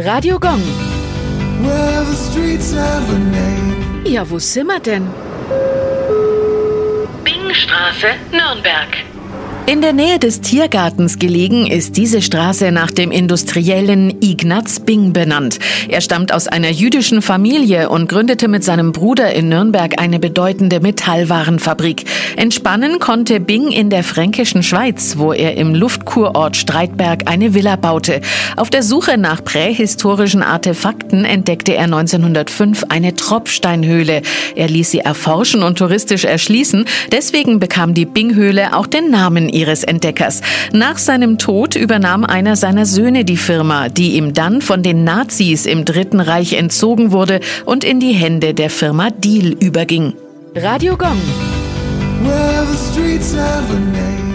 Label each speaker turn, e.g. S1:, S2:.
S1: Radio Gong.
S2: Well, the streets have a name.
S1: Ja, wo sind wir denn?
S3: Bingstraße, Nürnberg.
S1: In der Nähe des Tiergartens gelegen ist diese Straße nach dem Industriellen Ignaz Bing benannt. Er stammt aus einer jüdischen Familie und gründete mit seinem Bruder in Nürnberg eine bedeutende Metallwarenfabrik. Entspannen konnte Bing in der fränkischen Schweiz, wo er im Luftkurort Streitberg eine Villa baute. Auf der Suche nach prähistorischen Artefakten entdeckte er 1905 eine Tropfsteinhöhle. Er ließ sie erforschen und touristisch erschließen. Deswegen bekam die Bing-Höhle auch den Namen ihres Entdeckers. Nach seinem Tod übernahm einer seiner Söhne die Firma, die ihm dann von den Nazis im Dritten Reich entzogen wurde und in die Hände der Firma Deal überging. Radio Gong.
S2: Well, the streets have a name.